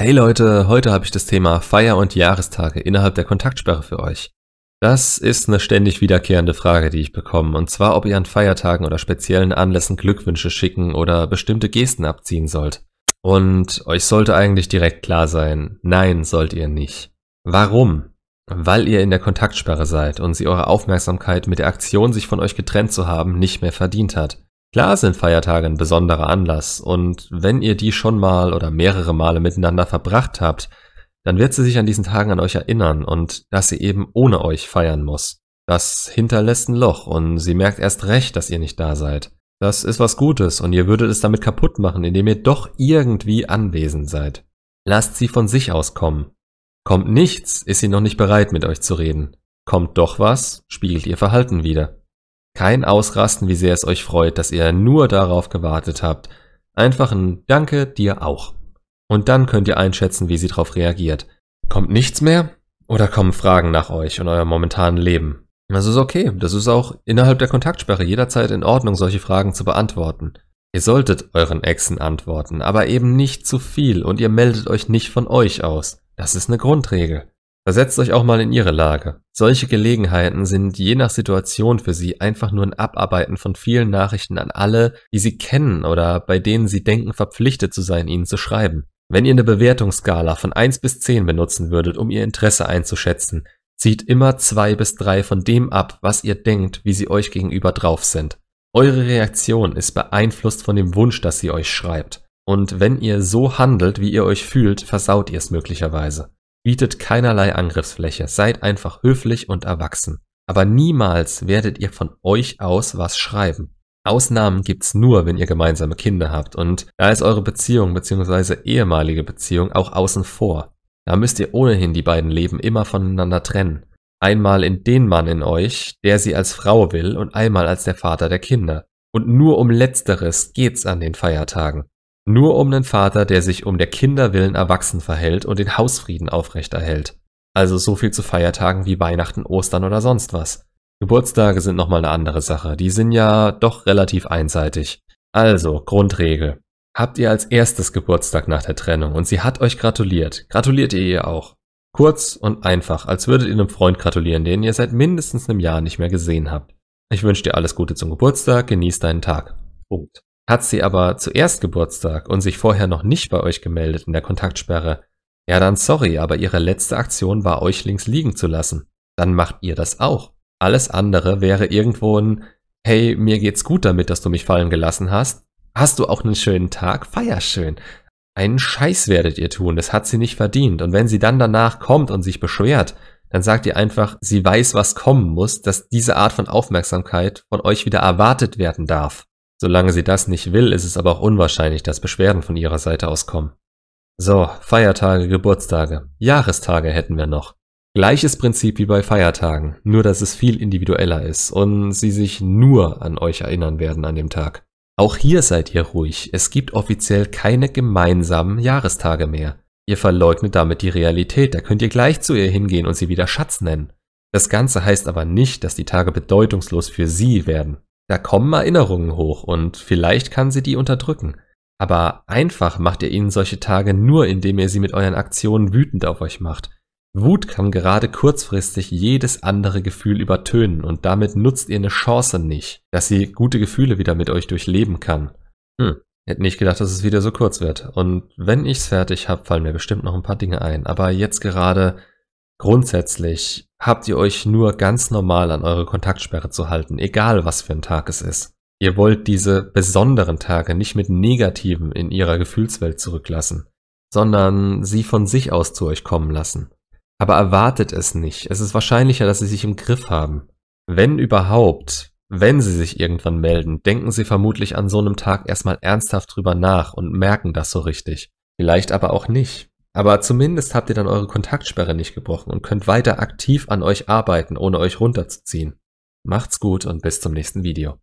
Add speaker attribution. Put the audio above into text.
Speaker 1: Hey Leute, heute habe ich das Thema Feier- und Jahrestage innerhalb der Kontaktsperre für euch. Das ist eine ständig wiederkehrende Frage, die ich bekomme, und zwar, ob ihr an Feiertagen oder speziellen Anlässen Glückwünsche schicken oder bestimmte Gesten abziehen sollt. Und euch sollte eigentlich direkt klar sein, nein, sollt ihr nicht. Warum? Weil ihr in der Kontaktsperre seid und sie eure Aufmerksamkeit mit der Aktion, sich von euch getrennt zu haben, nicht mehr verdient hat. Klar sind Feiertage ein besonderer Anlass und wenn ihr die schon mal oder mehrere Male miteinander verbracht habt, dann wird sie sich an diesen Tagen an euch erinnern und dass sie eben ohne euch feiern muss. Das hinterlässt ein Loch und sie merkt erst recht, dass ihr nicht da seid. Das ist was Gutes und ihr würdet es damit kaputt machen, indem ihr doch irgendwie anwesend seid. Lasst sie von sich aus kommen. Kommt nichts, ist sie noch nicht bereit, mit euch zu reden. Kommt doch was, spiegelt ihr Verhalten wieder. Kein Ausrasten, wie sehr es euch freut, dass ihr nur darauf gewartet habt. Einfach ein Danke dir auch. Und dann könnt ihr einschätzen, wie sie darauf reagiert. Kommt nichts mehr? Oder kommen Fragen nach euch und eurem momentanen Leben? Das ist okay. Das ist auch innerhalb der Kontaktsperre jederzeit in Ordnung, solche Fragen zu beantworten. Ihr solltet euren Exen antworten, aber eben nicht zu viel und ihr meldet euch nicht von euch aus. Das ist eine Grundregel. Versetzt euch auch mal in ihre Lage. Solche Gelegenheiten sind je nach Situation für sie einfach nur ein Abarbeiten von vielen Nachrichten an alle, die sie kennen oder bei denen sie denken verpflichtet zu sein, ihnen zu schreiben. Wenn ihr eine Bewertungsskala von 1 bis 10 benutzen würdet, um ihr Interesse einzuschätzen, zieht immer 2 bis 3 von dem ab, was ihr denkt, wie sie euch gegenüber drauf sind. Eure Reaktion ist beeinflusst von dem Wunsch, dass sie euch schreibt. Und wenn ihr so handelt, wie ihr euch fühlt, versaut ihr es möglicherweise. Bietet keinerlei Angriffsfläche, seid einfach höflich und erwachsen. Aber niemals werdet ihr von euch aus was schreiben. Ausnahmen gibt's nur, wenn ihr gemeinsame Kinder habt und da ist eure Beziehung bzw. ehemalige Beziehung auch außen vor. Da müsst ihr ohnehin die beiden Leben immer voneinander trennen. Einmal in den Mann in euch, der sie als Frau will und einmal als der Vater der Kinder. Und nur um letzteres geht's an den Feiertagen. Nur um einen Vater, der sich um der Kinder willen erwachsen verhält und den Hausfrieden aufrechterhält. Also so viel zu Feiertagen wie Weihnachten, Ostern oder sonst was. Geburtstage sind nochmal eine andere Sache. Die sind ja doch relativ einseitig. Also, Grundregel. Habt ihr als erstes Geburtstag nach der Trennung und sie hat euch gratuliert, gratuliert ihr ihr auch. Kurz und einfach, als würdet ihr einem Freund gratulieren, den ihr seit mindestens einem Jahr nicht mehr gesehen habt. Ich wünsche dir alles Gute zum Geburtstag, genieß deinen Tag. Punkt. Hat sie aber zuerst Geburtstag und sich vorher noch nicht bei euch gemeldet in der Kontaktsperre, ja dann sorry, aber ihre letzte Aktion war euch links liegen zu lassen. Dann macht ihr das auch. Alles andere wäre irgendwo ein Hey, mir geht's gut damit, dass du mich fallen gelassen hast. Hast du auch einen schönen Tag? Feier schön. Einen Scheiß werdet ihr tun, das hat sie nicht verdient. Und wenn sie dann danach kommt und sich beschwert, dann sagt ihr einfach, sie weiß, was kommen muss, dass diese Art von Aufmerksamkeit von euch wieder erwartet werden darf. Solange sie das nicht will, ist es aber auch unwahrscheinlich, dass Beschwerden von ihrer Seite aus kommen. So, Feiertage, Geburtstage, Jahrestage hätten wir noch. Gleiches Prinzip wie bei Feiertagen, nur dass es viel individueller ist und sie sich nur an euch erinnern werden an dem Tag. Auch hier seid ihr ruhig, es gibt offiziell keine gemeinsamen Jahrestage mehr. Ihr verleugnet damit die Realität, da könnt ihr gleich zu ihr hingehen und sie wieder Schatz nennen. Das Ganze heißt aber nicht, dass die Tage bedeutungslos für sie werden. Da kommen Erinnerungen hoch und vielleicht kann sie die unterdrücken. Aber einfach macht ihr ihnen solche Tage nur, indem ihr sie mit euren Aktionen wütend auf euch macht. Wut kann gerade kurzfristig jedes andere Gefühl übertönen und damit nutzt ihr eine Chance nicht, dass sie gute Gefühle wieder mit euch durchleben kann. Hm, hätte nicht gedacht, dass es wieder so kurz wird. Und wenn ich's fertig hab, fallen mir bestimmt noch ein paar Dinge ein. Aber jetzt gerade Grundsätzlich habt ihr euch nur ganz normal an eure Kontaktsperre zu halten, egal was für ein Tag es ist. Ihr wollt diese besonderen Tage nicht mit Negativen in ihrer Gefühlswelt zurücklassen, sondern sie von sich aus zu euch kommen lassen. Aber erwartet es nicht. Es ist wahrscheinlicher, dass sie sich im Griff haben. Wenn überhaupt, wenn sie sich irgendwann melden, denken sie vermutlich an so einem Tag erstmal ernsthaft drüber nach und merken das so richtig. Vielleicht aber auch nicht. Aber zumindest habt ihr dann eure Kontaktsperre nicht gebrochen und könnt weiter aktiv an euch arbeiten, ohne euch runterzuziehen. Macht's gut und bis zum nächsten Video.